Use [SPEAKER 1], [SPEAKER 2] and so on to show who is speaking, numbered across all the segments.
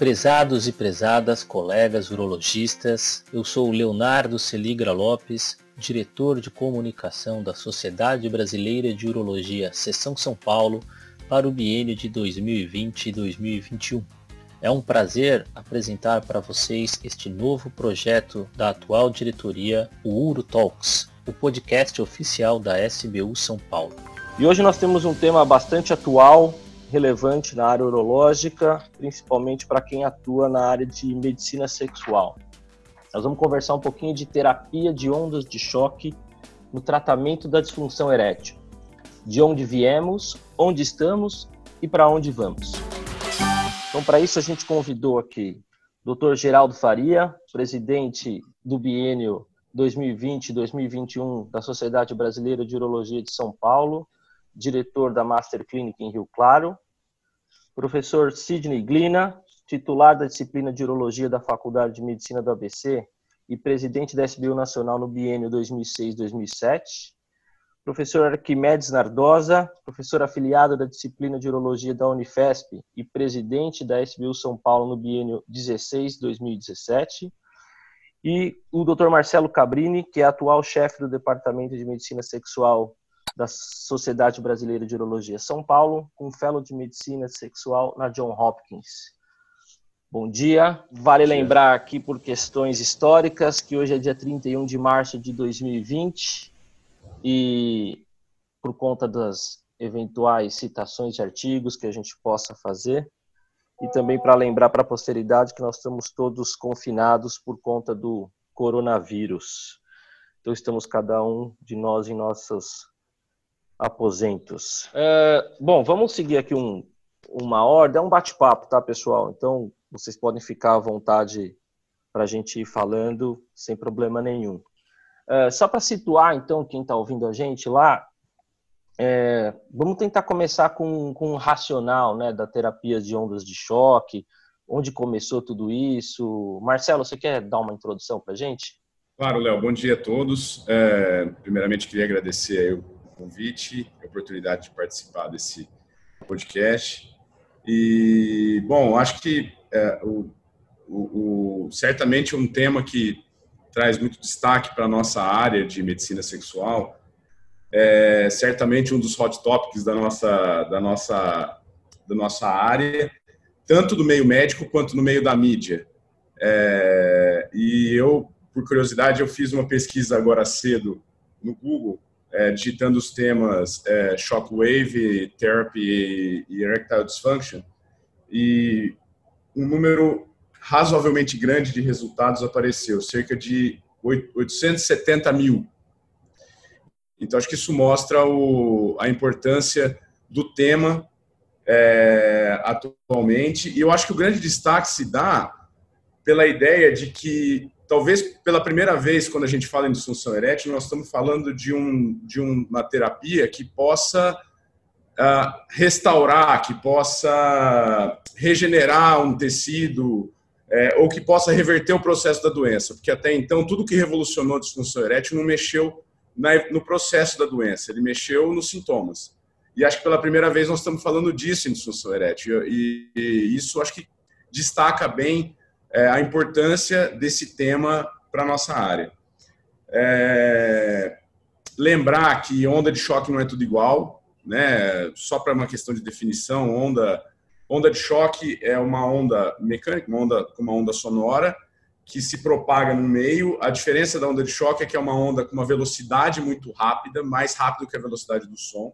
[SPEAKER 1] Prezados e prezadas colegas urologistas, eu sou Leonardo Celigra Lopes, diretor de comunicação da Sociedade Brasileira de Urologia, Seção São Paulo, para o biênio de 2020 e 2021. É um prazer apresentar para vocês este novo projeto da atual diretoria, o Uro Talks, o podcast oficial da SBU São Paulo.
[SPEAKER 2] E hoje nós temos um tema bastante atual, relevante na área urológica, principalmente para quem atua na área de medicina sexual. Nós vamos conversar um pouquinho de terapia de ondas de choque no tratamento da disfunção erétil. De onde viemos, onde estamos e para onde vamos. Então, para isso, a gente convidou aqui o Dr. Geraldo Faria, presidente do biênio 2020-2021 da Sociedade Brasileira de Urologia de São Paulo, diretor da Master Clinic em Rio Claro, professor Sidney Glina, titular da disciplina de Urologia da Faculdade de Medicina do ABC e presidente da SBU Nacional no biênio 2006-2007, professor Arquimedes Nardosa, professor afiliado da disciplina de Urologia da Unifesp e presidente da SBU São Paulo no biênio 16-2017, e o Dr. Marcelo Cabrini, que é atual chefe do Departamento de Medicina Sexual da Sociedade Brasileira de Urologia São Paulo, com fellow de Medicina Sexual na John Hopkins. Bom dia. Vale Bom dia. lembrar aqui por questões históricas que hoje é dia 31 de março de 2020 e por conta das eventuais citações de artigos que a gente possa fazer e também para lembrar para a posteridade que nós estamos todos confinados por conta do coronavírus. Então estamos cada um de nós em nossos aposentos. É, bom, vamos seguir aqui um, uma ordem, é um bate-papo, tá, pessoal? Então vocês podem ficar à vontade para a gente ir falando sem problema nenhum. É, só para situar, então, quem está ouvindo a gente lá, é, vamos tentar começar com, com um racional né, da terapia de ondas de choque, onde começou tudo isso. Marcelo, você quer dar uma introdução para a gente?
[SPEAKER 3] Claro, Léo. Bom dia a todos. É, primeiramente, queria agradecer o convite, a oportunidade de participar desse podcast. E, bom, acho que é, o, o, o, certamente um tema que traz muito destaque para a nossa área de medicina sexual é certamente um dos hot topics da nossa, da nossa, da nossa área, tanto do meio médico quanto no meio da mídia. É, e eu, por curiosidade, eu fiz uma pesquisa agora cedo no Google, é, digitando os temas é, shockwave, therapy e erectile dysfunction, e um número razoavelmente grande de resultados apareceu, cerca de 870 mil então, acho que isso mostra o, a importância do tema é, atualmente. E eu acho que o grande destaque se dá pela ideia de que, talvez pela primeira vez, quando a gente fala em disfunção erétil, nós estamos falando de, um, de uma terapia que possa uh, restaurar, que possa regenerar um tecido, é, ou que possa reverter o processo da doença. Porque até então, tudo que revolucionou a disfunção erétil não mexeu no processo da doença, ele mexeu nos sintomas. E acho que pela primeira vez nós estamos falando disso em disfunção erétil. E, e isso acho que destaca bem é, a importância desse tema para a nossa área. É, lembrar que onda de choque não é tudo igual, né? só para uma questão de definição, onda, onda de choque é uma onda mecânica, uma onda, uma onda sonora, que se propaga no meio. A diferença da onda de choque é que é uma onda com uma velocidade muito rápida, mais rápida que a velocidade do som,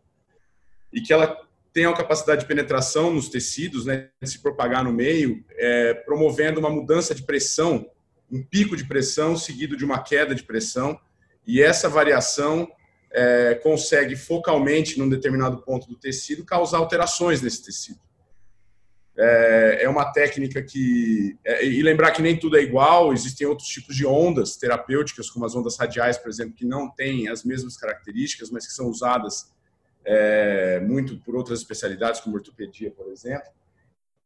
[SPEAKER 3] e que ela tem uma capacidade de penetração nos tecidos, né, de se propagar no meio, é, promovendo uma mudança de pressão, um pico de pressão seguido de uma queda de pressão, e essa variação é, consegue focalmente num determinado ponto do tecido causar alterações nesse tecido. É, é, uma técnica que. É, e lembrar que nem tudo é igual, existem outros tipos de ondas terapêuticas, como as ondas radiais, por exemplo, que não têm as mesmas características, mas que são usadas é, muito por outras especialidades, como ortopedia, por exemplo.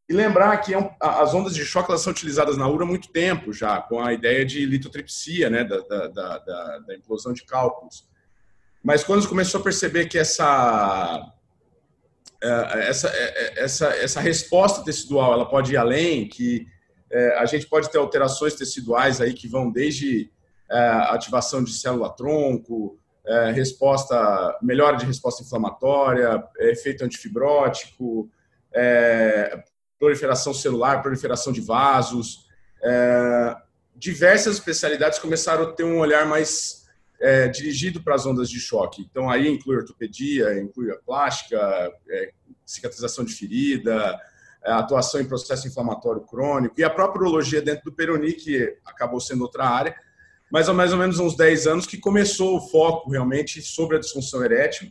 [SPEAKER 3] E lembrar que é as ondas de choque elas são utilizadas na URA há muito tempo já, com a ideia de litotripsia, né, da, da, da, da implosão de cálculos. Mas quando começou a perceber que essa é, essa, é, essa, essa resposta tecidual ela pode ir além, que a gente pode ter alterações teciduais aí que vão desde ativação de célula-tronco, resposta, melhora de resposta inflamatória, efeito antifibrótico, proliferação celular, proliferação de vasos. diversas especialidades começaram a ter um olhar mais é, dirigido para as ondas de choque. Então, aí inclui ortopedia, inclui a plástica, é, cicatrização de ferida, é, atuação em processo inflamatório crônico e a própria urologia dentro do Peroni, que acabou sendo outra área, mas há mais ou menos uns 10 anos que começou o foco realmente sobre a disfunção erétil,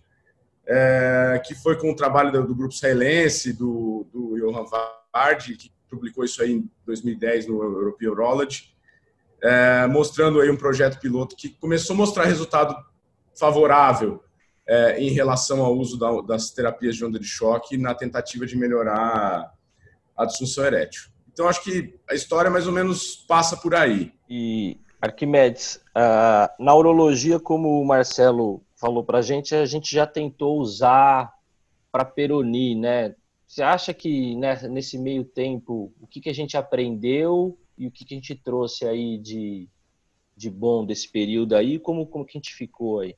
[SPEAKER 3] é, que foi com o trabalho do, do grupo israelense, do, do Johan Vardi, que publicou isso aí em 2010 no European Urology, é, mostrando aí um projeto piloto que começou a mostrar resultado favorável é, em relação ao uso da, das terapias de onda de choque na tentativa de melhorar a disfunção erétil. Então, acho que a história mais ou menos passa por aí.
[SPEAKER 2] E, Arquimedes, uh, na urologia, como o Marcelo falou para a gente, a gente já tentou usar para Peroni, né? Você acha que né, nesse meio tempo, o que, que a gente aprendeu e o que, que a gente trouxe aí de, de bom desse período aí, como, como que a gente ficou aí?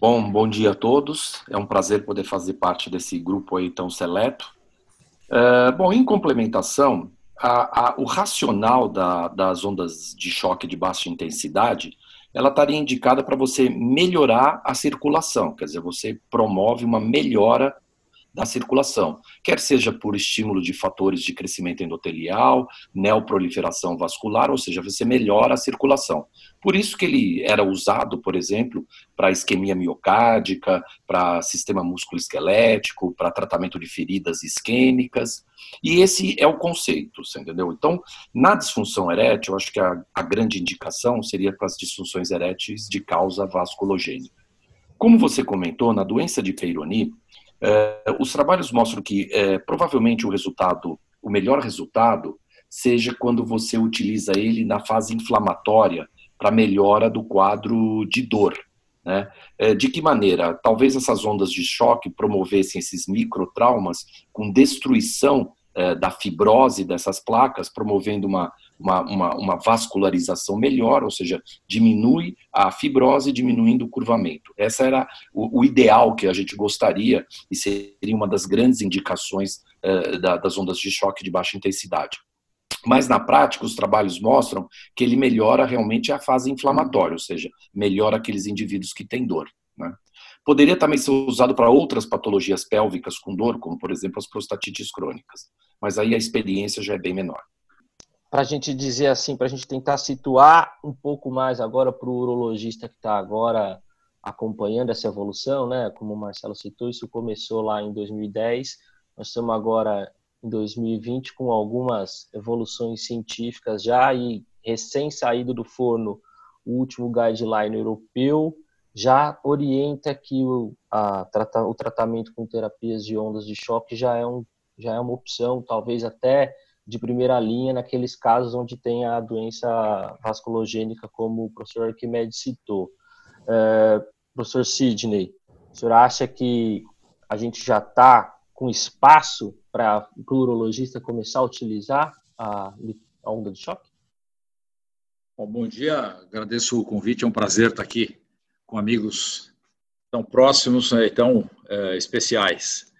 [SPEAKER 4] Bom, bom dia a todos. É um prazer poder fazer parte desse grupo aí tão seleto. É, bom, em complementação, a, a, o racional da, das ondas de choque de baixa intensidade, ela estaria indicada para você melhorar a circulação, quer dizer, você promove uma melhora da circulação, quer seja por estímulo de fatores de crescimento endotelial, neoproliferação vascular, ou seja, você melhora a circulação. Por isso que ele era usado, por exemplo, para isquemia miocárdica, para sistema músculo-esquelético, para tratamento de feridas isquêmicas. E esse é o conceito, você entendeu? Então, na disfunção erétil, eu acho que a, a grande indicação seria para as disfunções eréteis de causa vasculogênica. Como você comentou, na doença de Peyronie, é, os trabalhos mostram que é, provavelmente o resultado, o melhor resultado, seja quando você utiliza ele na fase inflamatória para melhora do quadro de dor. Né? É, de que maneira? Talvez essas ondas de choque promovessem esses microtraumas com destruição da fibrose dessas placas, promovendo uma uma, uma, uma, vascularização melhor, ou seja, diminui a fibrose, diminuindo o curvamento. Essa era o, o ideal que a gente gostaria e seria uma das grandes indicações uh, da, das ondas de choque de baixa intensidade. Mas na prática, os trabalhos mostram que ele melhora realmente a fase inflamatória, ou seja, melhora aqueles indivíduos que têm dor. Né? Poderia também ser usado para outras patologias pélvicas com dor, como por exemplo as prostatites crônicas, mas aí a experiência já é bem menor
[SPEAKER 2] para a gente dizer assim, para a gente tentar situar um pouco mais agora para o urologista que está agora acompanhando essa evolução, né? Como o Marcelo citou, isso começou lá em 2010, nós estamos agora em 2020 com algumas evoluções científicas já e recém saído do forno o último guideline europeu já orienta que o, a, o tratamento com terapias de ondas de choque já é, um, já é uma opção, talvez até de primeira linha naqueles casos onde tem a doença vasculogênica, como o professor Arquimedes citou. É, professor Sidney, o senhor acha que a gente já está com espaço para o urologista começar a utilizar a, a onda de choque?
[SPEAKER 5] Bom, bom dia, agradeço o convite, é um prazer estar aqui com amigos tão próximos e tão é, especiais.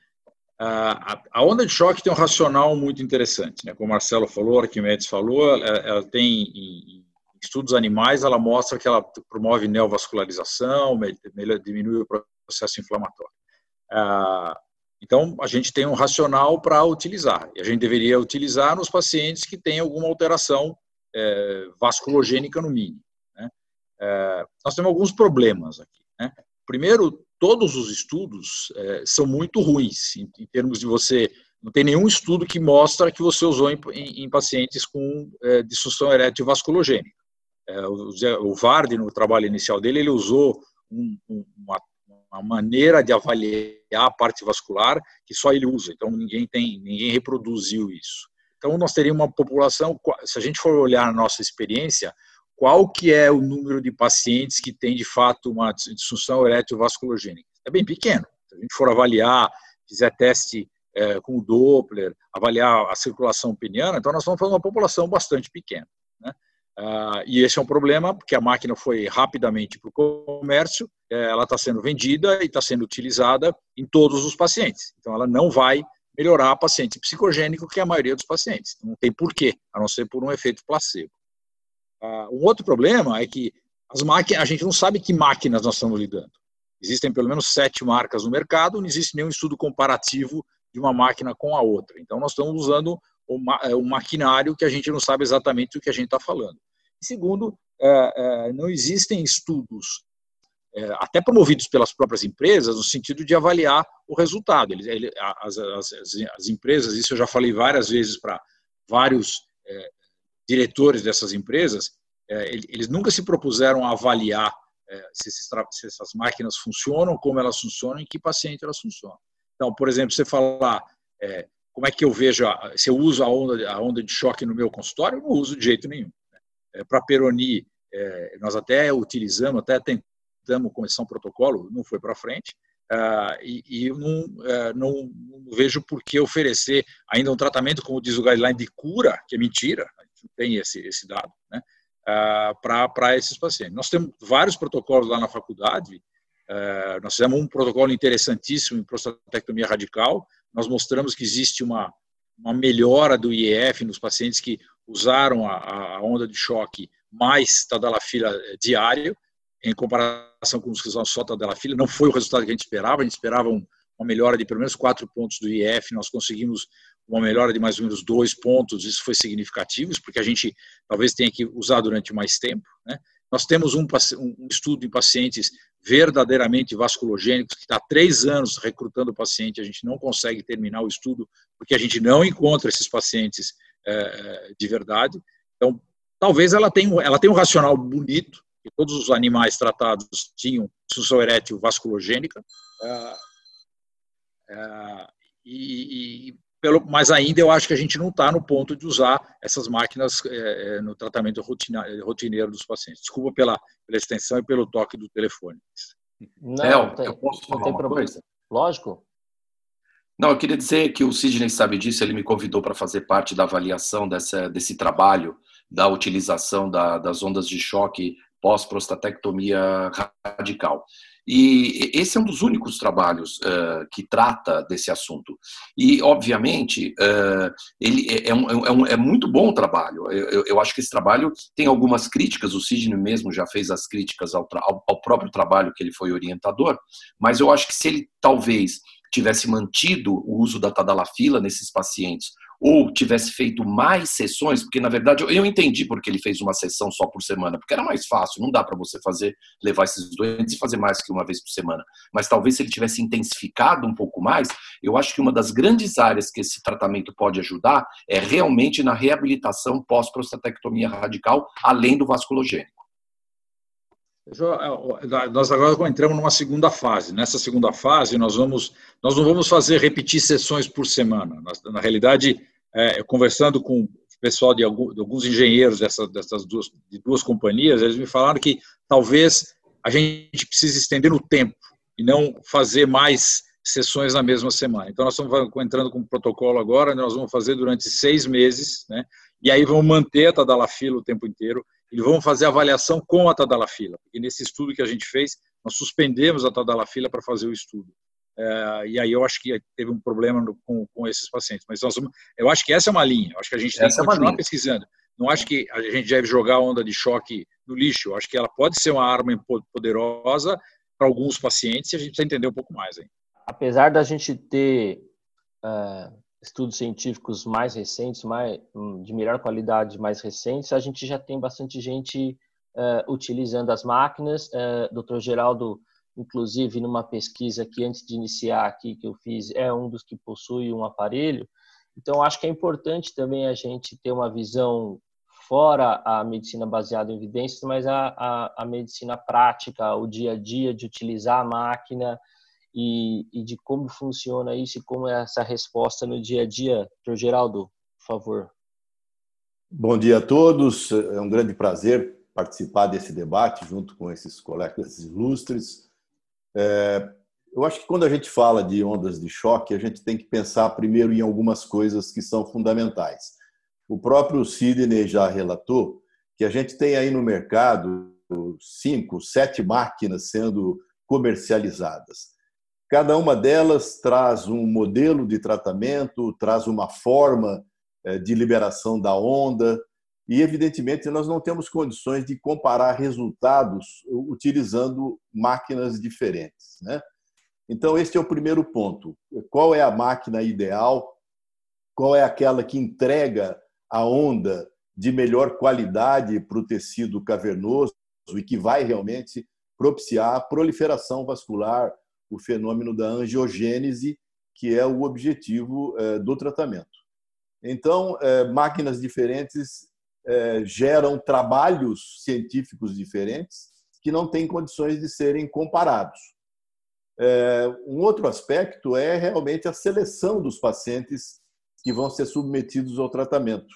[SPEAKER 5] A, a onda de choque tem um racional muito interessante, né? Como o Marcelo falou, Arquimedes falou, ela, ela tem em, estudos animais, ela mostra que ela promove neovascularização, diminui o processo inflamatório. Ah, então, a gente tem um racional para utilizar. E a gente deveria utilizar nos pacientes que têm alguma alteração é, vasculogênica no mínimo. Né? É, nós temos alguns problemas aqui. Né? Primeiro, todos os estudos é, são muito ruins em, em, termos de você não tem nenhum estudo que mostra que você usou em, em, em pacientes com é, disfunção erétil vasculogênica. É, o, o Vardy, no trabalho inicial dele, ele usou um, uma, uma, maneira de avaliar a parte vascular que só ele usa. Então ninguém tem, ninguém reproduziu isso. Então nós teríamos uma população, se a gente for olhar a nossa experiência, qual que é o número de pacientes que tem de fato uma disfunção erétil vasculogênica? É bem pequeno. Se a gente for avaliar, fizer teste é, com o Doppler, avaliar a circulação peniana, então nós vamos fazer uma população bastante pequena. Né? Uh, e esse é um problema, porque a máquina foi rapidamente para o comércio, é, ela está sendo vendida e está sendo utilizada em todos os pacientes. Então, ela não vai melhorar a paciente psicogênico, que é a maioria dos pacientes. Não tem porquê, a não ser por um efeito placebo. Uh, um outro problema é que as máquinas, a gente não sabe que máquinas nós estamos lidando. Existem pelo menos sete marcas no mercado, não existe nenhum estudo comparativo de uma máquina com a outra. Então, nós estamos usando um maquinário que a gente não sabe exatamente o que a gente está falando. E segundo, é, é, não existem estudos, é, até promovidos pelas próprias empresas, no sentido de avaliar o resultado. Eles, ele, as, as, as, empresas, isso eu já falei várias vezes para vários é, diretores dessas empresas, é, eles nunca se propuseram a avaliar é, se, essas máquinas funcionam, como elas funcionam, em que paciente elas funcionam. Então, por exemplo, você falar é, como é que eu vejo, se eu uso a onda, a onda de choque no meu consultório, eu não uso de jeito nenhum. Né? Para Peroni, nós até utilizamos, até tentamos começar um protocolo, não foi para frente, uh, e, eu não, não, não, vejo por que oferecer ainda um tratamento, como diz o guideline, de cura, que é mentira, tem esse, esse dado, né? uh, para esses pacientes. Nós temos vários protocolos lá na faculdade, uh, nós fizemos um protocolo interessantíssimo em prostatectomia radical, nós mostramos que existe uma, uma melhora do IEF nos pacientes que usaram a, a onda de choque mais tadalafila eh, diário, em comparação com os que usaram só tadalafila. Não foi o resultado que a gente esperava, a gente esperava um, uma melhora de pelo menos quatro pontos do IEF, nós conseguimos uma melhora de mais ou menos dois pontos, isso foi significativo, porque a gente talvez tenha que usar durante mais tempo. Né? Nós temos um, um estudo em pacientes verdadeiramente vasculogênicos, que está há três anos recrutando paciente, a gente não consegue terminar o estudo, porque a gente não encontra esses pacientes é, de verdade. Então, talvez ela tenha, ela tenha um racional bonito, que todos os animais tratados tinham disfunção erétil vasculogênica, é, é, e, e pelo, mas ainda eu acho que a gente não está no ponto de usar essas máquinas é, no tratamento rotina, rotineiro dos pacientes. Desculpa pela, pela extensão e pelo toque do telefone.
[SPEAKER 4] Não, Léo, tem, eu posso falar uma problema. coisa?
[SPEAKER 2] Lógico.
[SPEAKER 4] Não, eu queria dizer que o Sidney sabe disso, ele me convidou para fazer parte da avaliação dessa, desse trabalho da utilização da, das ondas de choque pós-prostatectomia radical. E esse é um dos únicos trabalhos uh, que trata desse assunto. E, obviamente, uh, ele é, é, um, é, um, é, muito bom o trabalho. Eu, eu, acho que esse trabalho tem algumas críticas, o Sidney mesmo já fez as críticas ao, ao, ao próprio trabalho que ele foi orientador, mas eu acho que se ele talvez tivesse mantido o uso da tadalafila nesses pacientes ou tivesse feito mais sessões, porque na verdade eu entendi porque ele fez uma sessão só por semana, porque era mais fácil, não dá para você fazer, levar esses doentes e fazer mais que uma vez por semana. Mas talvez se ele tivesse intensificado um pouco mais, eu acho que uma das grandes áreas que esse tratamento pode ajudar é realmente na reabilitação pós-prostatectomia radical, além do vasculogênico.
[SPEAKER 5] É, nós agora entramos numa segunda fase. Nessa segunda fase, nós vamos, nós não vamos fazer repetir sessões por semana. na realidade, é, conversando com o pessoal de, alguns, de alguns engenheiros dessa, dessas duas, de duas companhias, eles me falaram que talvez a gente precise estender no tempo e não fazer mais sessões na mesma semana. Então, nós estamos entrando com um protocolo agora, nós vamos fazer durante seis meses, né? e aí vamos manter a tadalafila o tempo inteiro, e vamos fazer avaliação com a tadalafila, porque nesse estudo que a gente fez, nós suspendemos a tadalafila para fazer o estudo. É, e aí eu acho que teve um problema no, com, com, esses pacientes. Mas nós, eu acho que essa é uma linha. Eu acho que a gente tem essa que é continuar é pesquisando. Não acho que a gente deve jogar a onda de choque no lixo. Eu acho que ela pode ser uma arma poderosa para alguns pacientes e a gente precisa entender um pouco mais. Hein?
[SPEAKER 2] Apesar da gente ter uh, estudos científicos mais recentes, mais, de melhor qualidade mais recentes, a gente já tem bastante gente uh, utilizando as máquinas. Uh, Dr. Geraldo inclusive numa pesquisa que antes de iniciar aqui que eu fiz, é um dos que possui um aparelho. Então, acho que é importante também a gente ter uma visão fora a medicina baseada em evidências, mas a, a, a medicina prática, o dia a dia de utilizar a máquina e, e, de como funciona isso e como é essa resposta no dia a dia. Dr. Geraldo, por favor.
[SPEAKER 6] Bom dia a todos. É um grande prazer participar desse debate junto com esses colegas ilustres. É, eu acho que quando a gente fala de ondas de choque, a gente tem que pensar primeiro em algumas coisas que são fundamentais. O próprio Sidney já relatou que a gente tem aí no mercado cinco, sete máquinas sendo comercializadas. Cada uma delas traz um modelo de tratamento, traz uma forma eh, de liberação da onda, e evidentemente nós não temos condições de comparar resultados utilizando máquinas diferentes. Né? Então, este é o primeiro ponto. Qual é a máquina ideal? Qual é aquela que entrega a onda de melhor qualidade para o tecido cavernoso e que vai realmente propiciar a proliferação vascular, o fenômeno da angiogênese, que é o objetivo eh, do tratamento. Então, eh, máquinas diferentes é, geram trabalhos científicos diferentes que não têm condições de serem comparados. É, um outro aspecto é realmente a seleção dos pacientes que vão ser submetidos ao tratamento.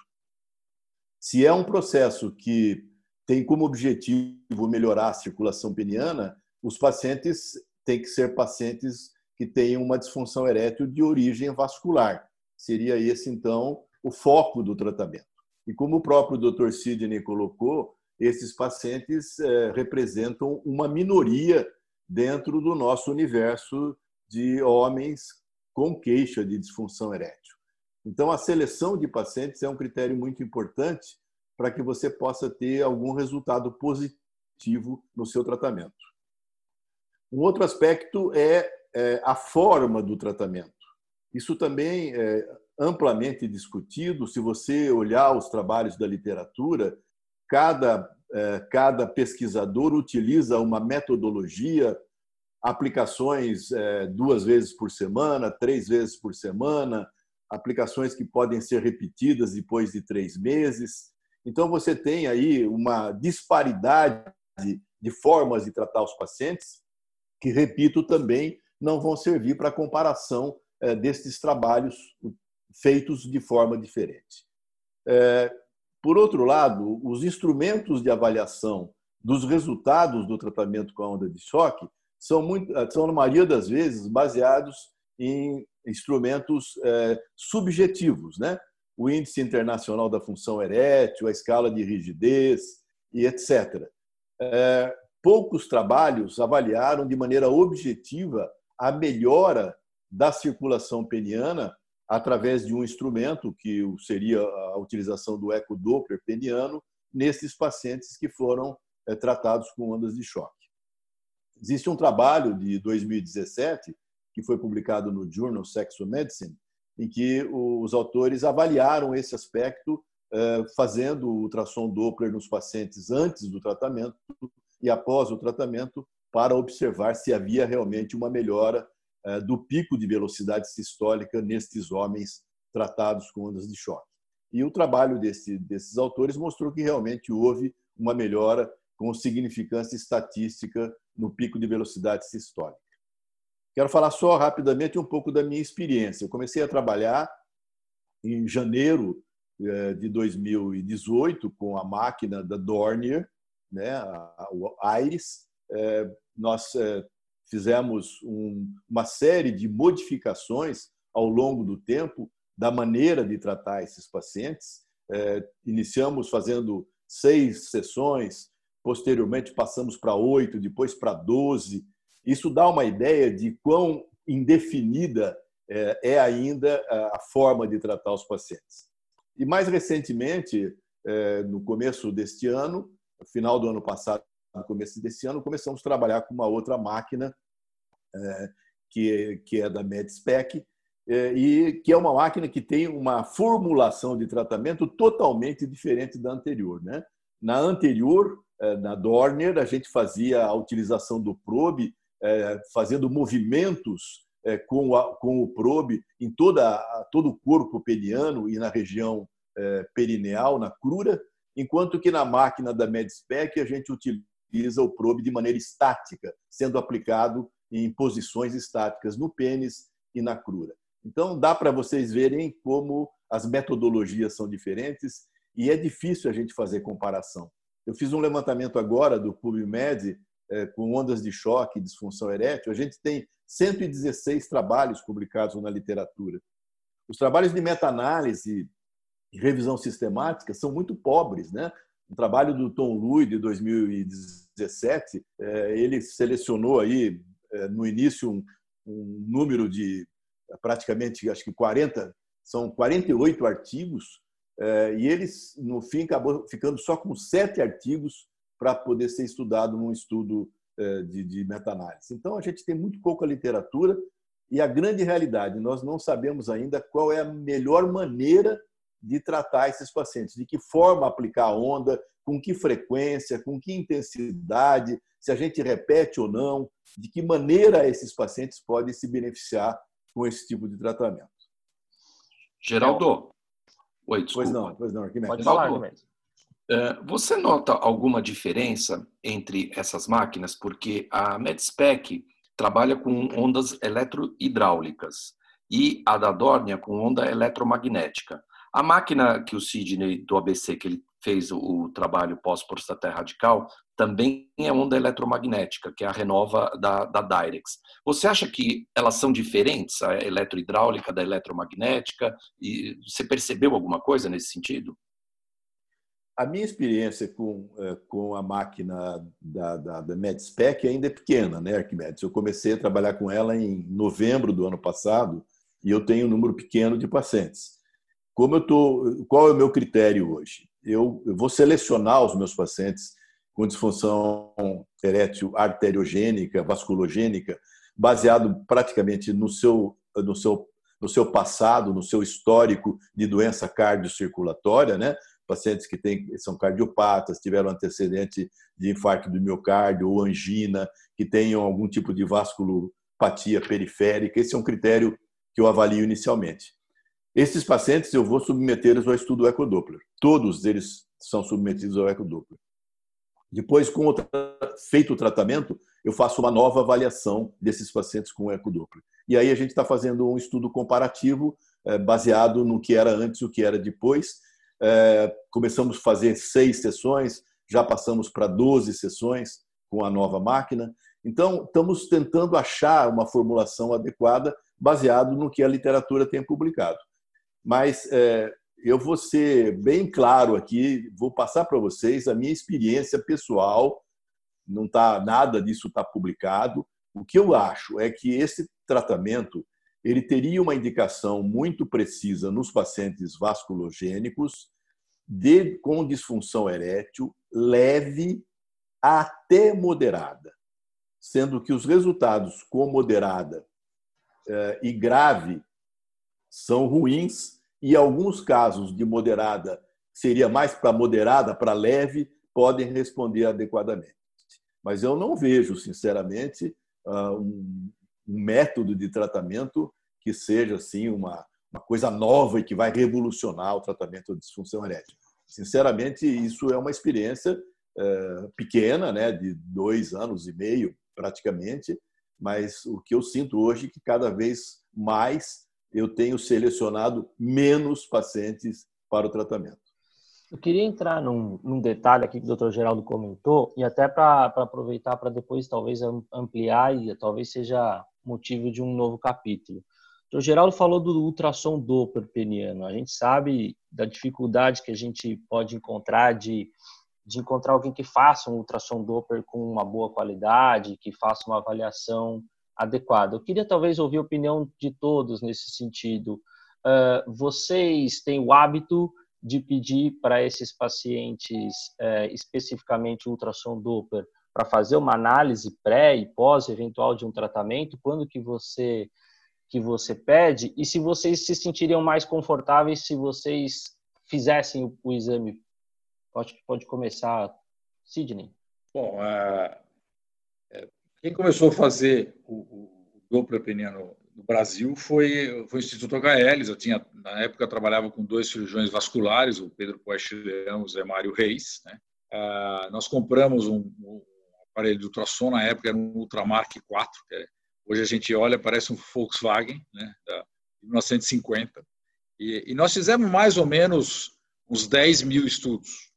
[SPEAKER 6] Se é um processo que tem como objetivo melhorar a circulação peniana, os pacientes têm que ser pacientes que tenham uma disfunção erétil de origem vascular. Seria esse, então, o foco do tratamento. E como o próprio Dr. Sidney colocou, esses pacientes é, representam uma minoria dentro do nosso universo de homens com queixa de disfunção erétil. Então, a seleção de pacientes é um critério muito importante para que você possa ter algum resultado positivo no seu tratamento. Um outro aspecto é, é a forma do tratamento. Isso também é, amplamente discutido. Se você olhar os trabalhos da literatura, cada, é, cada pesquisador utiliza uma metodologia, aplicações é, duas vezes por semana, três vezes por semana, aplicações que podem ser repetidas depois de três meses. Então, você tem aí uma disparidade de formas de tratar os pacientes, que, repito, também não vão servir para comparação é, destes trabalhos feitos de forma diferente. É, por outro lado, os instrumentos de avaliação dos resultados do tratamento com a onda de choque são, muito, são na maioria das vezes, baseados em instrumentos é, subjetivos, né? o Índice Internacional da Função Erétil, a escala de rigidez e etc. É, poucos trabalhos avaliaram de maneira objetiva a melhora da circulação peniana através de um instrumento que seria a utilização do ecodoppler peniano nesses pacientes que foram eh, tratados com ondas de choque. Existe um trabalho de 2017 que foi publicado no Journal Sexual Medicine, em que os autores avaliaram esse aspecto eh, fazendo o ultrassom Doppler nos pacientes antes do tratamento e após o tratamento para observar se havia realmente uma melhora é, do pico de velocidade sistólica nestes homens tratados com ondas de choque. E o trabalho desse, desses autores mostrou que realmente houve uma melhora com significância estatística no pico de velocidade sistólica. Quero falar só rapidamente um pouco da minha experiência. Eu comecei a trabalhar em janeiro é, de 2018 com a máquina da Dornier, né, a Iris. É, nós fizemos um, uma série de modificações ao longo do tempo da maneira de tratar esses pacientes. É, iniciamos fazendo seis sessões, posteriormente passamos para oito, depois para doze. Isso dá uma ideia de quão indefinida é, é ainda a forma de tratar os pacientes. E mais recentemente, é, no começo deste ano, final do ano passado, no começo desse ano, começamos a trabalhar com uma outra máquina é, que, que é da MedSpec, é, e que é uma máquina que tem uma formulação de tratamento totalmente diferente da anterior. Né? Na anterior, é, na Dorner, a gente fazia a utilização do probe, fazendo movimentos com, a, com o probe em toda, todo o corpo peniano e na região perineal, na crura, enquanto que na máquina da MedSpec a gente utiliza o probe de maneira estática, sendo aplicado em posições estáticas no pênis e na crura. Então, dá para vocês verem como as metodologias são diferentes e é difícil a gente fazer comparação. Eu fiz um levantamento agora do PubMed é, com ondas de choque e disfunção erétil, a gente tem 116 trabalhos publicados na literatura. Os trabalhos de meta-análise revisão sistemática são muito pobres. Né? O trabalho do Tom Lui, de 2017, é, ele selecionou aí, é, no início, um, um número de praticamente, acho que 40, são 48 artigos, e eles, no fim, acabou ficando só com sete artigos para poder ser estudado num estudo de, de meta-análise. Então, a gente tem muito pouca literatura e a grande realidade, nós não sabemos ainda qual é a melhor maneira de tratar esses pacientes, de que forma aplicar a onda, com que frequência, com que intensidade, se a gente repete ou não, de que maneira esses pacientes podem se beneficiar com esse tipo de tratamento.
[SPEAKER 4] Geraldo.
[SPEAKER 6] Oi, desculpa. Pois não, pois não,
[SPEAKER 4] Arquimedes. Pode falar, Arquimedes. Eh, você nota alguma diferença entre essas máquinas? Porque a MedSpec trabalha com ondas eletrohidráulicas e a da Dornia com onda eletromagnética. A máquina que o Sidney do ABC, que ele fez o, trabalho pós-prostata radical, também é onda eletromagnética, que é a renova da, da Dyrex. Você acha que elas são diferentes, a eletrohidráulica da eletromagnética? E você percebeu alguma coisa nesse sentido?
[SPEAKER 6] A minha experiência com, é, com a máquina da, da, da MedSpec ainda é pequena, né, Arquimedes? Eu comecei a trabalhar com ela em novembro do ano passado e eu tenho um número pequeno de pacientes. Como eu tô, qual é o meu critério hoje? Eu, eu vou selecionar os meus pacientes com disfunção erétil arteriogênica, vasculogênica, baseado praticamente no seu, no seu, no seu passado, no seu histórico de doença cardiocirculatória, né? pacientes que têm, são cardiopatas, tiveram antecedente de infarto do miocárdio ou angina, que tenham algum tipo de vasculopatia periférica. Esse é um critério que eu avalio inicialmente. Esses pacientes eu vou submetê-los ao estudo ecodoppler. Todos eles são submetidos ao ecodoppler. Depois, com o feito o tratamento, eu faço uma nova avaliação desses pacientes com ecodoppler. E aí a gente está fazendo um estudo comparativo eh, baseado no que era antes e o que era depois, é, começamos a fazer seis sessões, já passamos para 12 sessões com a nova máquina. Então, estamos tentando achar uma formulação adequada baseado no que a literatura tem publicado. Mas é, eu vou ser bem claro aqui, vou passar para vocês a minha experiência pessoal. Não tá nada disso está publicado. O que eu acho é que esse tratamento ele teria uma indicação muito precisa nos pacientes vasculogênicos de, com disfunção erétil leve até moderada, sendo que os resultados com moderada eh, e grave são ruins e alguns casos de moderada seria mais para moderada, para leve, podem responder adequadamente. Mas eu não vejo, sinceramente, ah, um método de tratamento que seja assim uma, uma coisa nova e que vai revolucionar o tratamento de disfunção erétil. Sinceramente, isso é uma experiência é, pequena, né, de dois anos e meio praticamente, mas o que eu sinto hoje é que cada vez mais eu tenho selecionado menos pacientes para o tratamento.
[SPEAKER 2] Eu queria entrar num, num detalhe aqui que o Dr. Geraldo comentou, e até para aproveitar para depois talvez ampliar e talvez seja motivo de um novo capítulo. O Geraldo falou do ultrassom Doppler peniano. A gente sabe da dificuldade que a gente pode encontrar de, de encontrar alguém que faça um ultrassom Doppler com uma boa qualidade, que faça uma avaliação adequada. Eu queria talvez ouvir a opinião de todos nesse sentido. Uh, vocês têm o hábito de pedir para esses pacientes uh, especificamente ultrassom Doppler para fazer uma análise pré e pós eventual de um tratamento? Quando que você que você pede e se vocês se sentiriam mais confortáveis se vocês fizessem o, o exame. Pode, pode começar, Sidney.
[SPEAKER 5] Bom, uh, quem começou a fazer o, o Doppler peniano no Brasil foi, foi o Instituto HL. Eu tinha, na época, trabalhava com dois cirurgiões vasculares, o Pedro Poeste Leão e o Zé Mário Reis. Né? Uh, nós compramos um, um, aparelho de ultrassom, na época era um Ultramark 4, que é Hoje a gente olha, parece um Volkswagen, né, da 1950. E, e nós fizemos mais ou menos uns 10 mil estudos.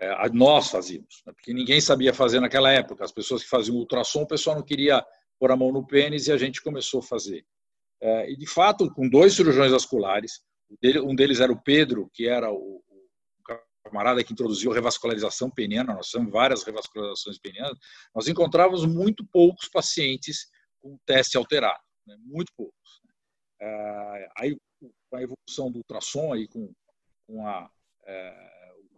[SPEAKER 5] Né? é, nós fazíamos, né? porque ninguém sabia fazer naquela época. As pessoas que faziam ultrassom, o pessoal não queria pôr a mão no pênis e a gente começou a fazer. É, e, de fato, com dois cirurgiões vasculares, um deles era o Pedro, que era o camarada que introduziu a revascularização peniana, nós temos várias revascularizações penianas, nós encontrávamos muito poucos pacientes com teste alterado, né? muito poucos. É, aí, com a evolução do ultrassom, aí, com, com a, é,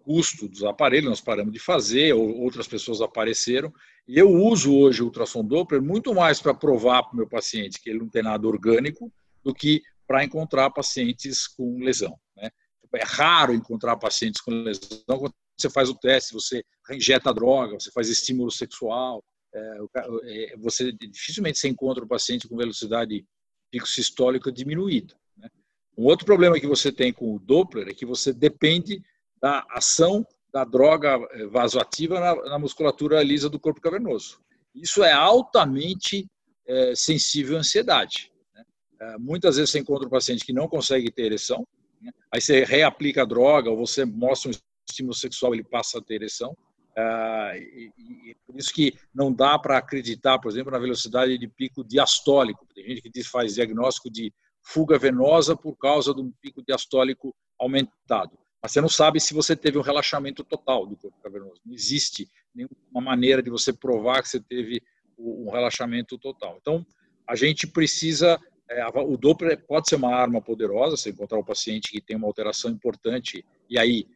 [SPEAKER 5] custo dos aparelhos, nós paramos de fazer, ou, outras pessoas apareceram, e eu uso hoje o ultrassom Doppler muito mais para provar para o meu paciente que ele não tem nada orgânico do que para encontrar pacientes com lesão. Né? É raro encontrar pacientes com lesão. Quando você faz o teste, você injeta droga, você faz estímulo sexual, é, é, você dificilmente você encontra o paciente com velocidade pico sistólica diminuída. Né? Um outro problema que você tem com o Doppler é que você depende da ação da droga é, vasoativa na, na musculatura lisa do corpo cavernoso. Isso é altamente é, sensível à ansiedade. Né? É, muitas vezes você encontra um paciente que não consegue ter ereção, né? aí você reaplica a droga ou você mostra um estímulo sexual, ele passa a ter ereção. Uh, e, e, por isso que não dá para acreditar, por exemplo, na velocidade de pico diastólico. Tem gente que diz, faz diagnóstico de fuga venosa por causa de um pico diastólico aumentado. Mas você não sabe se você teve um relaxamento total do corpo cavernoso. Não existe nenhuma maneira de você provar que você teve um relaxamento total. Então, a gente precisa. É, o Doppler pode ser uma arma poderosa, se encontrar um paciente que tem uma alteração importante, e aí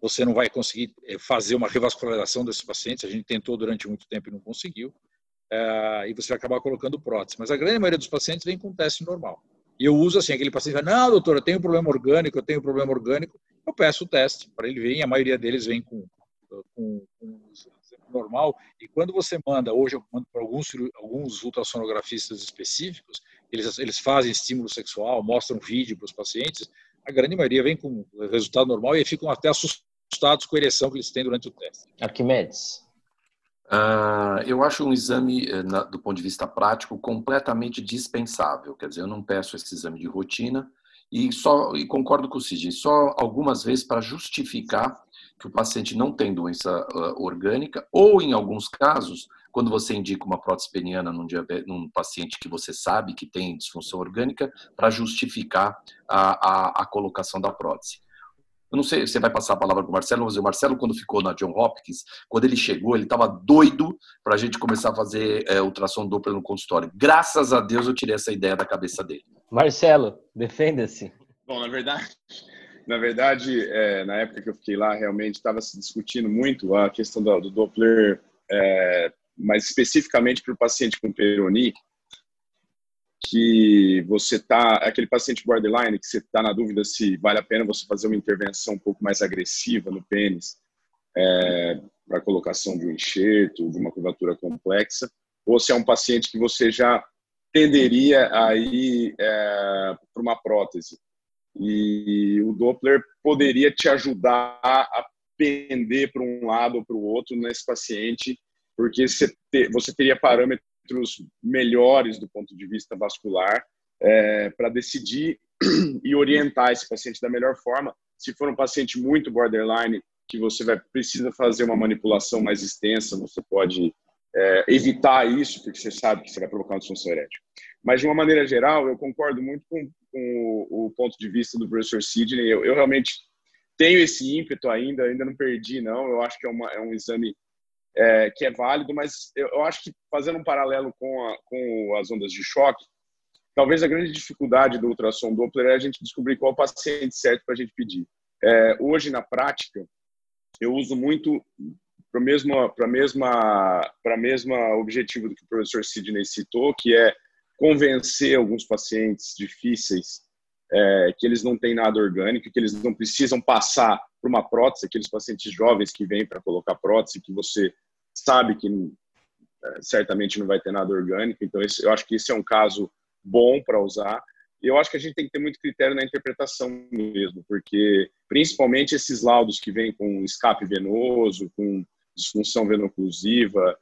[SPEAKER 5] você não vai conseguir eh, fazer uma revascularização desses pacientes. A gente tentou durante muito tempo e não conseguiu. É, e você vai acabar colocando prótese. Mas a grande maioria dos pacientes vem com teste normal. E eu uso assim, aquele paciente vai, não, doutor, eu tenho problema orgânico, eu tenho problema orgânico. Eu peço o teste para ele ver, e a maioria deles vem com, com, com normal. E quando você manda, hoje eu mando para alguns, alguns ultrassonografistas específicos, eles, eles fazem estímulo sexual, mostram vídeo para os pacientes, a grande maioria vem com resultado normal e ficam até assustados com a ereção que eles têm durante o teste.
[SPEAKER 1] Arquimedes.
[SPEAKER 4] Uh, eu acho um exame, eh, na, do ponto de vista prático, completamente dispensável. Quer dizer, eu não peço esse exame de rotina e só e concordo com o Cid, só algumas vezes para justificar que o paciente não tem doença uh, orgânica ou, em alguns casos, quando você indica uma prótese peniana num, num paciente que você sabe que tem disfunção orgânica, para justificar a, a, a, colocação da prótese. Eu não sei, você vai passar a palavra para o Marcelo, mas o Marcelo, quando ficou na John Hopkins, quando ele chegou, ele estava doido para a gente começar a fazer é, ultrassom dupla no consultório. Graças a Deus eu tirei essa ideia da cabeça dele.
[SPEAKER 1] Marcelo, defenda-se.
[SPEAKER 3] Bom, na verdade, na verdade, é, na época que eu fiquei lá, realmente estava se discutindo muito a questão do, do Doppler é, mas especificamente para o paciente com Peyronie, que você está, aquele paciente borderline, que você está na dúvida se vale a pena você fazer uma intervenção um pouco mais agressiva no pênis, é, para colocação de um enxerto, de uma curvatura complexa, ou se é um paciente que você já tenderia a ir é, para uma prótese. E o Doppler poderia te ajudar a pender para um lado ou para o outro nesse paciente porque você, você teria parâmetros melhores do ponto de vista vascular é, para decidir e orientar esse paciente da melhor forma. Se for um paciente muito borderline, que você vai precisa fazer uma manipulação mais extensa, você pode é, evitar isso, porque você sabe que você vai provocar uma disfunção erétil. Mas, de uma maneira geral, eu concordo muito com, com o, o, ponto de vista do professor Sidney. Eu, eu, realmente tenho esse ímpeto ainda, ainda não perdi, não. Eu acho que é, uma, é um exame é, que é válido, mas eu, eu, acho que fazendo um paralelo com, a, com as ondas de choque, talvez a grande dificuldade do ultrassom Doppler é a gente descobrir qual paciente certo para a gente pedir. É, hoje, na prática, eu uso muito para o mesmo para mesma para mesma objetivo do que o professor Sidney citou, que é convencer alguns pacientes difíceis é, que eles não têm nada orgânico, que eles não precisam passar por uma prótese, aqueles pacientes jovens que vêm para colocar prótese, que você sabe que é, certamente não vai ter nada orgânico, então esse, eu acho que esse é um caso bom para usar. E eu acho que a gente tem que ter muito critério na interpretação mesmo, porque principalmente esses laudos que vêm com escape venoso, com disfunção venoclusiva,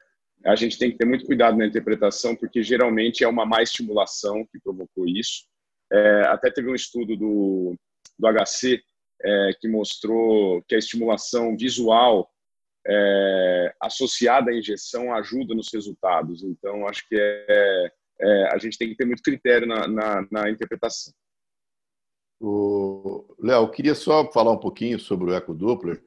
[SPEAKER 3] a gente tem que ter muito cuidado na interpretação, porque geralmente é uma má estimulação que provocou isso. É, até teve um estudo do, do HC é, que mostrou que a estimulação visual é, associada à injeção ajuda nos resultados. Então, acho que é, é, a gente tem que ter muito critério na, na, na interpretação.
[SPEAKER 6] Léo, queria só falar um pouquinho sobre o ecodoppler.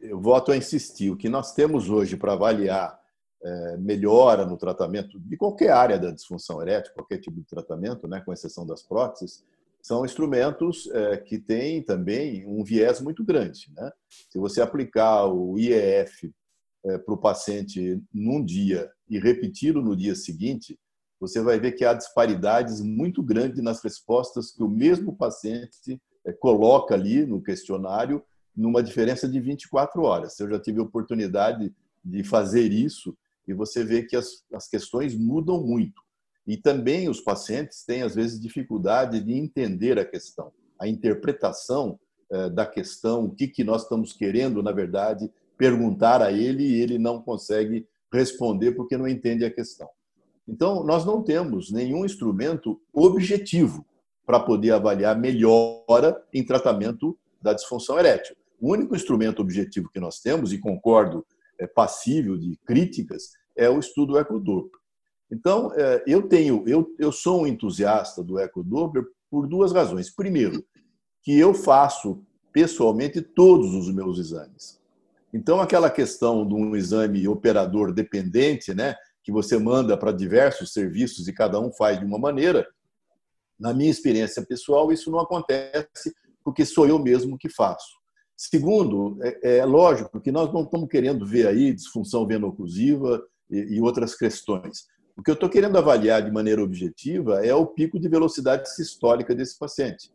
[SPEAKER 6] Eu volto a insistir, o que nós temos hoje para avaliar é, melhora no tratamento de qualquer área da disfunção erétil, qualquer tipo de tratamento, né, com exceção das próteses, são instrumentos é, que têm também um viés muito grande. Né? Se você aplicar o IEF é, para o paciente num dia e repeti-lo no dia seguinte, você vai ver que há disparidades muito grandes nas respostas que o mesmo paciente é, coloca ali no questionário, numa diferença de 24 horas. Eu já tive oportunidade de fazer isso e você vê que as, as questões mudam muito. E também os pacientes têm, às vezes, dificuldade de entender a questão, a interpretação eh, da questão, o que, que nós estamos querendo, na verdade, perguntar a ele e ele não consegue responder porque não entende a questão. Então, nós não temos nenhum instrumento objetivo para poder avaliar melhora em tratamento da disfunção erétil. O único instrumento objetivo que nós temos, e concordo, é passível de críticas, é o estudo Ecodoppler. Então, é, eu tenho, eu, eu sou um entusiasta do ecodoppler por duas razões. Primeiro, que eu faço pessoalmente todos os meus exames. Então, aquela questão de um exame operador dependente, né, que você manda para diversos serviços e cada um faz de uma maneira, na minha experiência pessoal, isso não acontece porque sou eu mesmo que faço. Segundo, é, é lógico que nós não estamos querendo ver aí disfunção venoclusiva e, e outras questões. O que eu estou querendo avaliar de maneira objetiva é o pico de velocidade sistólica desse paciente.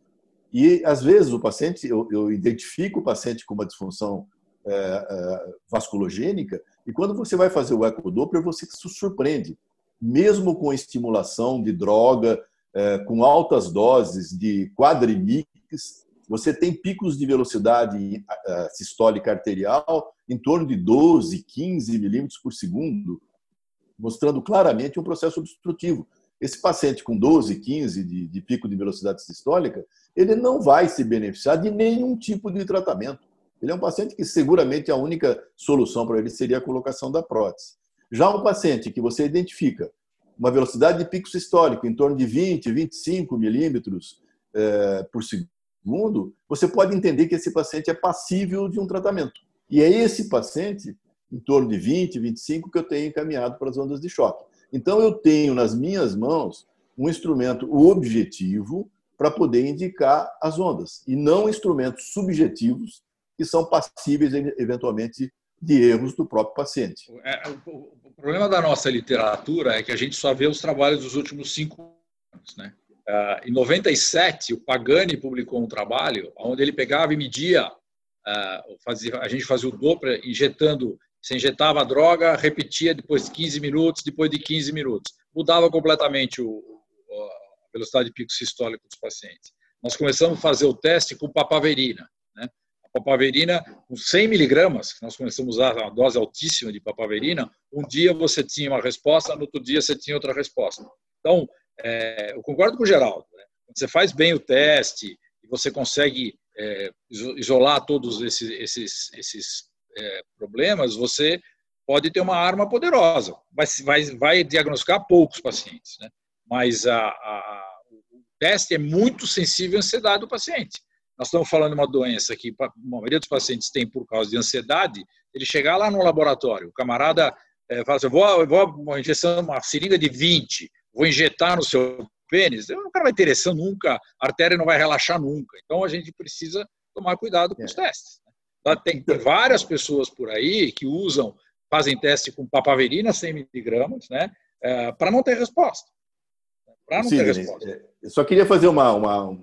[SPEAKER 6] E, às vezes, o paciente, eu, eu identifico o paciente com uma disfunção é, é, vasculogênica, e quando você vai fazer o ecodoppler, você se surpreende. Mesmo com estimulação de droga, é, com altas doses de quadrimix, você tem picos de velocidade é, sistólica arterial em torno de 12, 15 milímetros por segundo, mostrando claramente um processo obstrutivo. Esse paciente com 12, 15 de, de pico de velocidade sistólica, ele não vai se beneficiar de nenhum tipo de tratamento. Ele é um paciente que seguramente a única solução para ele seria a colocação da prótese. Já um paciente que você identifica uma velocidade de pico sistólico em torno de 20, 25 milímetros é, por segundo, você pode entender que esse paciente é passível de um tratamento. E é esse paciente em torno de 20, 25 que eu tenho encaminhado para as ondas de choque. Então, eu tenho nas minhas mãos um instrumento objetivo para poder indicar as ondas, e não instrumentos subjetivos que são passíveis, eventualmente, de erros do próprio paciente.
[SPEAKER 5] É, o problema da nossa literatura é que a gente só vê os trabalhos dos últimos cinco anos. Né? Ah, em 97, o Pagani publicou um trabalho onde ele pegava e media, ah, a gente fazia o Doppler injetando você injetava a droga, repetia depois de 15 minutos, depois de 15 minutos. Mudava completamente o, a velocidade de pico sistólico dos pacientes. Nós começamos a fazer o teste com papaverina. Né? A papaverina, com 100 miligramas, nós começamos a usar uma dose altíssima de papaverina, um dia você tinha uma resposta, no outro dia você tinha outra resposta. Então, é, eu concordo com o Geraldo. Né? Você faz bem o teste e você consegue é, isolar todos esses, esses, esses é, problemas, você pode ter uma arma poderosa. Vai, vai, vai diagnosticar poucos pacientes, né? mas a, a, o teste é muito sensível à ansiedade do paciente. Nós estamos falando de uma doença que a maioria dos pacientes tem por causa de ansiedade. Ele chegar lá no laboratório, o camarada é, fala assim: vou, vou uma injeção, uma seringa de 20, vou injetar no seu pênis. O cara vai ter ereção nunca, a artéria não vai relaxar nunca. Então a gente precisa tomar cuidado com os é. testes. Tá? Tem, tem várias pessoas por aí que usam, fazem teste com papaverina 100 miligramas, né, é, para não ter resposta.
[SPEAKER 6] Para não Sim, ter resposta. É, eu só queria fazer uma. uma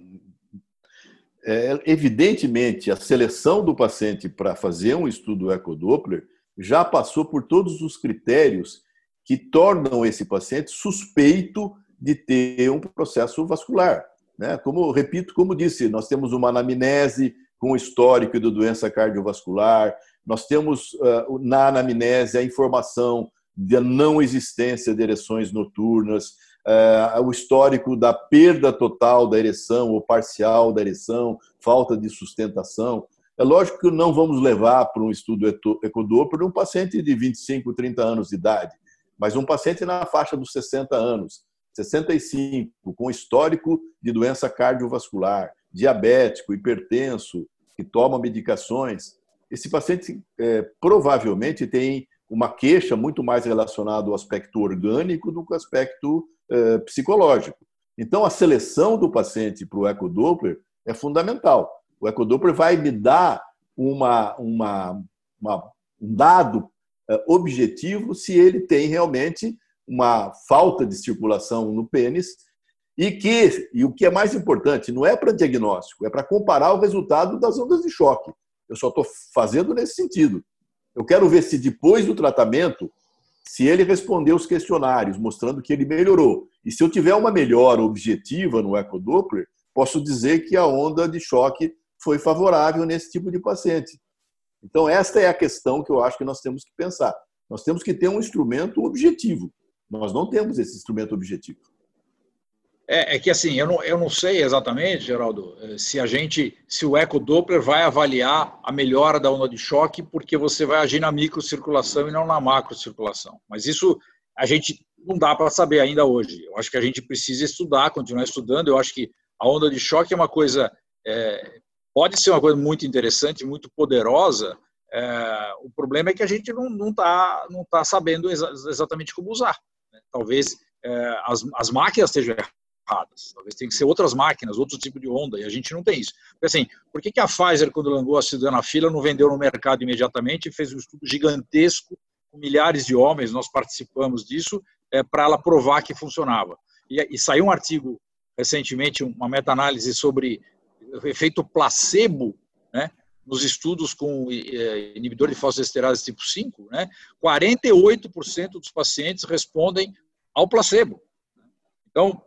[SPEAKER 6] é, evidentemente, a seleção do paciente para fazer um estudo ecodoppler já passou por todos os critérios que tornam esse paciente suspeito de ter um processo vascular. Né? Como repito, como disse, nós temos uma anamnese com histórico de doença cardiovascular. Nós temos na anamnese a informação da não existência de ereções noturnas, o histórico da perda total da ereção ou parcial da ereção, falta de sustentação. É lógico que não vamos levar para um estudo ecodoppler um paciente de 25, 30 anos de idade, mas um paciente na faixa dos 60 anos, 65, com histórico de doença cardiovascular, diabético, hipertenso, que toma medicações. Esse paciente é, provavelmente tem uma queixa muito mais relacionada ao aspecto orgânico do que ao aspecto é, psicológico. Então, a seleção do paciente para o ecodoppler é fundamental. O ecodoppler vai me dar uma, uma, uma um dado é, objetivo se ele tem realmente uma falta de circulação no pênis e que, e o que é mais importante, não é para diagnóstico, é para comparar o resultado das ondas de choque. Eu só estou fazendo nesse sentido. Eu quero ver se depois do tratamento, se ele respondeu os questionários, mostrando que ele melhorou. E se eu tiver uma melhora objetiva no ecodoppler, posso dizer que a onda de choque foi favorável nesse tipo de paciente. Então, esta é a questão que eu acho que nós temos que pensar. Nós temos que ter um instrumento objetivo. Nós não temos esse instrumento objetivo.
[SPEAKER 5] É, é, que assim, eu não, eu não sei exatamente, Geraldo, eh, se a gente, se o ecodoppler vai avaliar a melhora da onda de choque, porque você vai agir na microcirculação e não na macrocirculação. Mas isso a gente não dá para saber ainda hoje. Eu acho que a gente precisa estudar, continuar estudando. Eu acho que a onda de choque é uma coisa, é, pode ser uma coisa muito interessante, muito poderosa. É, o problema é que a gente não está não tá, sabendo exa exatamente como usar. Né? Talvez as, as máquinas estejam erradas. Talvez tenha que ser outras máquinas, outro tipo de onda, e a gente não tem isso. Porque, assim, por que, a Pfizer, quando lançou a sildenafila, não vendeu no mercado imediatamente e fez um estudo gigantesco com milhares de homens, nós participamos disso, é, para ela provar que funcionava. E, e saiu um artigo recentemente, uma meta-análise sobre o efeito placebo, né, nos estudos com inibidor de fosfoesterase tipo 5, né, 48% dos pacientes respondem ao placebo. Então,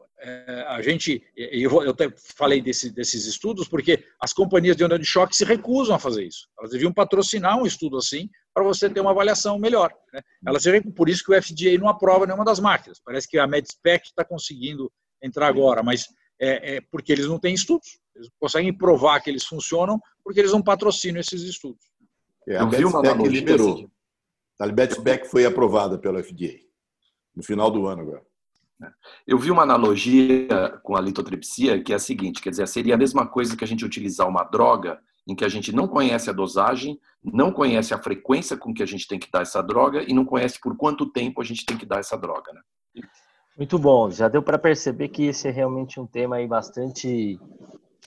[SPEAKER 5] a gente, eu, eu até falei desse, desses estudos porque as companhias de onda de choque se recusam a fazer isso. Elas deviam patrocinar um estudo assim para você ter uma avaliação melhor. Né? Elas por isso que o FDA não aprova nenhuma das máquinas. Parece que a MedSpec está conseguindo entrar agora, mas é, é, porque eles não têm estudos. Eles conseguem provar que eles funcionam porque eles não patrocinam esses estudos.
[SPEAKER 6] É, a MedSpec liberou. Assim. A MedSpec foi aprovada pelo FDA no final do ano agora.
[SPEAKER 4] Né? Eu vi uma analogia com a litotripsia que é a seguinte, quer dizer, seria a mesma coisa que a gente utilizar uma droga em que a gente não conhece a dosagem, não conhece a frequência com que a gente tem que dar essa droga e não conhece por quanto tempo a gente tem que dar essa droga, né?
[SPEAKER 2] Muito bom, já deu para perceber que esse é realmente um tema aí bastante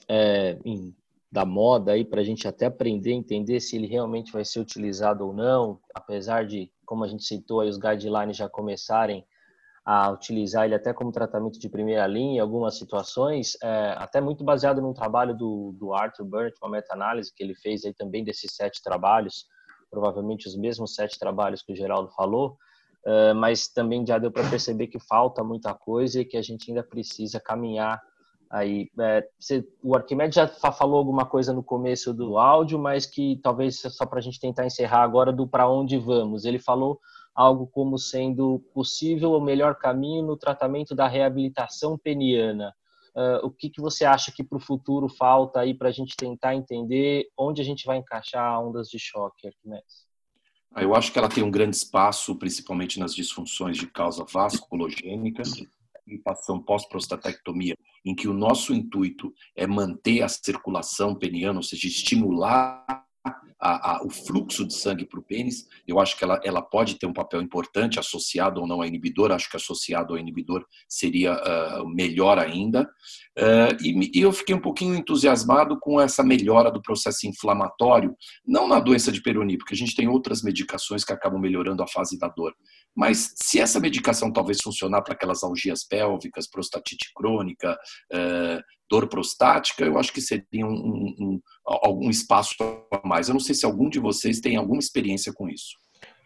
[SPEAKER 2] é, em, da moda aí para a gente até aprender, entender se ele realmente vai ser utilizado ou não, apesar de, como a gente citou aí, os guidelines já começarem a utilizar ele até como tratamento de primeira linha em algumas situações, é, até muito baseado num trabalho do, do Arthur Burnett, uma meta-análise que ele fez aí também desses sete trabalhos, provavelmente os mesmos sete trabalhos que o Geraldo falou, é, mas também já deu para perceber que falta muita coisa e que a gente ainda precisa caminhar aí. É, você, o Arquimedes já falou alguma coisa no começo do áudio, mas que talvez só para a gente tentar encerrar agora do para onde vamos. Ele falou algo como sendo possível o melhor caminho no tratamento da reabilitação peniana. Uh, o que, que você acha que para o futuro falta aí para a gente tentar entender onde a gente vai encaixar ondas de choque, Arquimedes?
[SPEAKER 4] Ah, eu acho que ela tem um grande espaço, principalmente nas disfunções de causa vasculogênica, reabilitação pós-prostatectomia, em que o nosso intuito é manter a circulação peniana, ou seja, estimular a, a, o fluxo de sangue para o pênis. Eu acho que ela, ela pode ter um papel importante associado ou não a inibidor. Acho que associado ao inibidor seria uh, melhor ainda. Uh, e, e, eu fiquei um pouquinho entusiasmado com essa melhora do processo inflamatório, não na doença de Peyronie, porque a gente tem outras medicações que acabam melhorando a fase da dor. Mas se essa medicação talvez funcionar para aquelas algias pélvicas, prostatite crônica, uh, dor prostática, eu acho que seria um, um, um, algum espaço a mais. Eu não sei se algum de vocês tem alguma experiência com isso.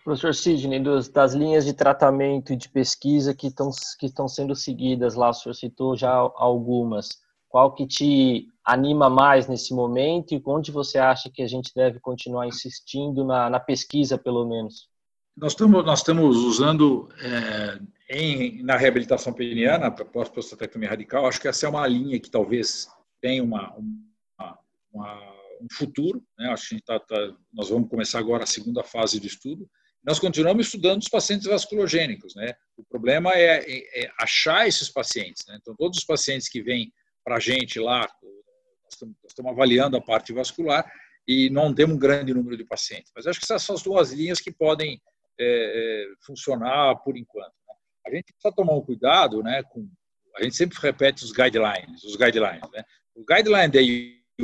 [SPEAKER 2] Professor Sidney, dos, das linhas de tratamento e de pesquisa que estão que estão sendo seguidas lá, o senhor citou já algumas. Qual que te anima mais nesse momento e onde você acha que a gente deve continuar insistindo na, na pesquisa, pelo menos?
[SPEAKER 5] Nós estamos, nós estamos usando é, em, na reabilitação peniana, pós-prostatectomia radical, acho que essa é uma linha que talvez tenha uma, uma, uma um futuro. Né? Acho que tá, tá, nós vamos começar agora a segunda fase de estudo. Nós continuamos estudando os pacientes vasculogênicos. Né? O problema é, é, é achar esses pacientes. Né? Então, todos os pacientes que vêm para a gente lá, nós estamos avaliando a parte vascular e não temos um grande número de pacientes. Mas acho que essas são as duas linhas que podem é, é funcionar por enquanto. Né? A gente precisa tomar um cuidado, né, com, a gente sempre repete os guidelines, os guidelines. Né? O guideline da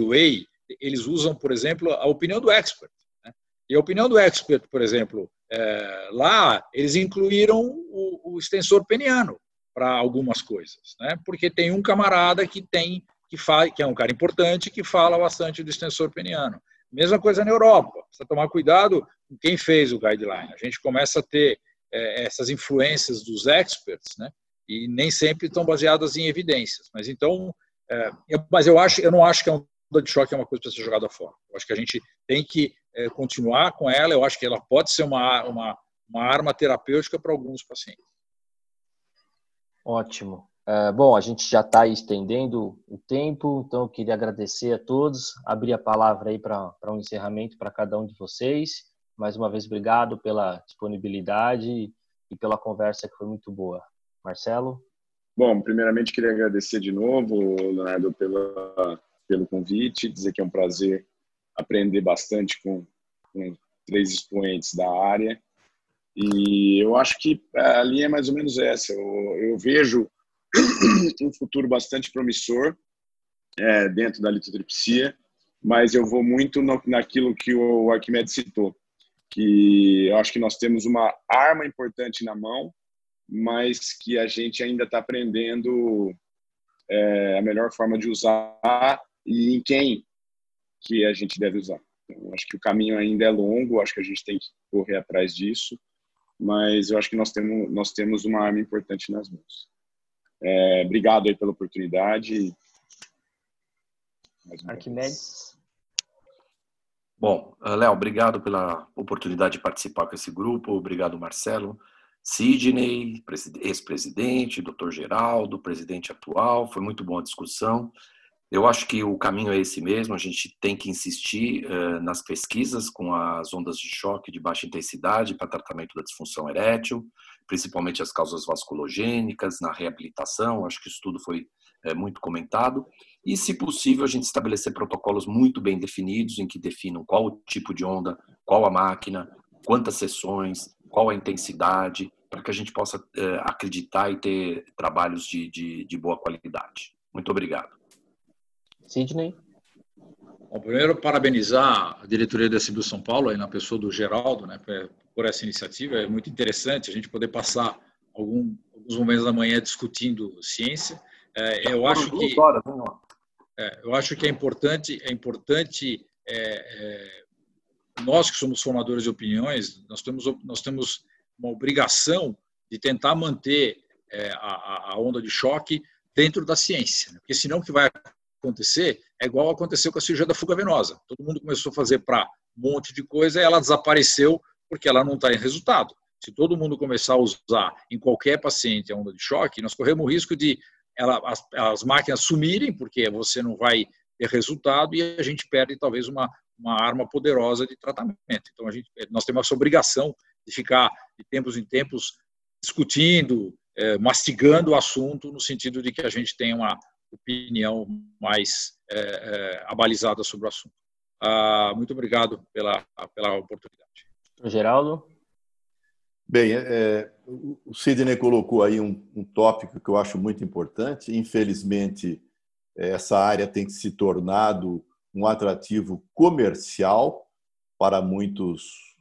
[SPEAKER 5] UA, eles usam, por exemplo, a opinião do expert. Né? E a opinião do expert, por exemplo, é, lá eles incluíram o, o extensor peniano para algumas coisas, né? Porque tem um camarada que tem que fala, que é um cara importante que fala bastante do extensor peniano. Mesma coisa na Europa. Precisa tomar cuidado com quem fez o guideline. A gente começa a ter é, essas influências dos experts, né? E nem sempre estão baseadas em evidências. Mas então, é, mas eu acho, eu não acho que é um onda de choque é uma coisa para ser jogada fora. Eu acho que a gente tem que é, continuar com ela. Eu acho que ela pode ser uma, uma, uma arma terapêutica para alguns pacientes.
[SPEAKER 2] Ótimo. É, bom, a gente já está estendendo o tempo, então eu queria agradecer a todos, abrir a palavra aí para um encerramento para cada um de vocês. Mais uma vez, obrigado pela disponibilidade e pela conversa que foi muito boa. Marcelo?
[SPEAKER 3] Bom, primeiramente queria agradecer de novo, Leonardo, pela pelo convite, dizer que é um prazer aprender bastante com, com três expoentes da área. E eu acho que a linha é mais ou menos essa. Eu, eu vejo um futuro bastante promissor é, dentro da litotripsia, mas eu vou muito no, naquilo que o Arquimedes citou, que eu acho que nós temos uma arma importante na mão, mas que a gente ainda está aprendendo é, a melhor forma de usar e em quem que a gente deve usar. Então, acho que o caminho ainda é longo, acho que a gente tem que correr atrás disso, mas eu acho que nós temos, nós temos uma arma importante nas mãos. É, obrigado aí pela oportunidade.
[SPEAKER 2] Arquimedes.
[SPEAKER 4] Bom, eh, Léo, obrigado pela oportunidade de participar com esse grupo. Obrigado, Marcelo. Sidney, ex-presidente, doutor Geraldo, presidente atual. Foi muito boa a discussão. Eu acho que o caminho é esse mesmo, a gente tem que insistir uh, nas pesquisas com as ondas de choque de baixa intensidade para tratamento da disfunção erétil, principalmente as causas vasculogênicas, na reabilitação, acho que isso tudo foi uh, muito comentado. E, se possível, a gente estabelecer protocolos muito bem definidos, em que definam qual o tipo de onda, qual a máquina, quantas sessões, qual a intensidade, para que a gente possa uh, acreditar e ter trabalhos de, de, de boa qualidade. Muito obrigado.
[SPEAKER 2] Sidney?
[SPEAKER 5] Bom, primeiro, parabenizar a diretoria da SBU São Paulo, aí na pessoa do Geraldo, né, por essa iniciativa. É muito interessante a gente poder passar algum, alguns momentos da manhã discutindo ciência. É, eu acho que é, eu acho que é importante é importante é, é, nós que somos formadores de opiniões nós temos nós temos uma obrigação de tentar manter é, a, a, onda de choque dentro da ciência, né? porque senão o que vai acontecer é igual aconteceu com a cirurgia da fuga venosa. Todo mundo começou a fazer para um monte de coisa e ela desapareceu porque ela não está em resultado. Se todo mundo começar a usar em qualquer paciente a onda de choque, nós corremos o risco de ela, as, as máquinas sumirem, porque você não vai ter resultado e a gente perde talvez uma, uma arma poderosa de tratamento. Então, a gente, nós temos essa obrigação de ficar de tempos em tempos discutindo, é, mastigando o assunto, no sentido de que a gente tenha uma, opinião mais é, é, abalizada sobre o assunto. Ah, muito obrigado pela, pela oportunidade.
[SPEAKER 2] Geraldo?
[SPEAKER 6] Bem, é, o Sidney colocou aí um, um, tópico que eu acho muito importante. Infelizmente, essa área tem se tornado um atrativo comercial para muitos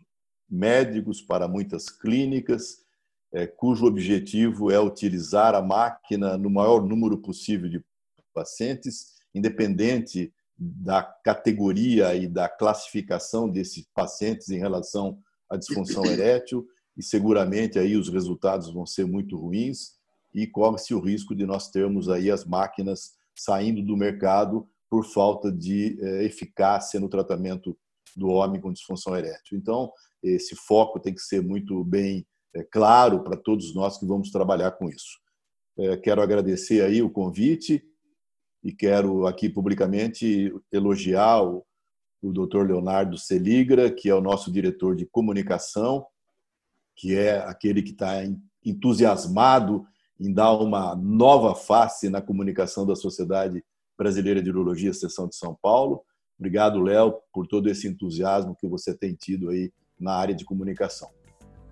[SPEAKER 6] médicos, para muitas clínicas, é, cujo objetivo é utilizar a máquina no maior número possível de pacientes, independente da categoria e da classificação desses pacientes em relação à disfunção erétil, e seguramente aí os resultados vão ser muito ruins e corre-se o risco de nós termos aí as máquinas saindo do mercado por falta de eh, eficácia no tratamento do homem com disfunção erétil. Então, esse foco tem que ser muito bem eh, claro para todos nós que vamos trabalhar com isso. Eh, quero agradecer aí o convite e quero aqui publicamente elogiar o, o Dr. Leonardo Seligra, que é o nosso diretor de comunicação, que é aquele que está entusiasmado em dar uma nova face na comunicação da Sociedade Brasileira de Urologia, Seção de São Paulo. Obrigado, Léo, por todo esse entusiasmo que você tem tido aí na área de comunicação.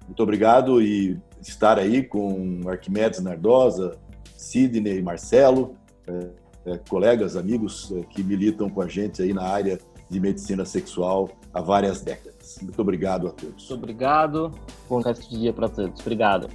[SPEAKER 6] Muito obrigado e estar aí com Arquimedes Nardosa, Sidney e Marcelo, é, colegas, amigos é, que militam com a gente aí na área de medicina sexual há várias décadas. Muito obrigado a todos.
[SPEAKER 2] Muito obrigado. Bom resto de dia para todos. Obrigado.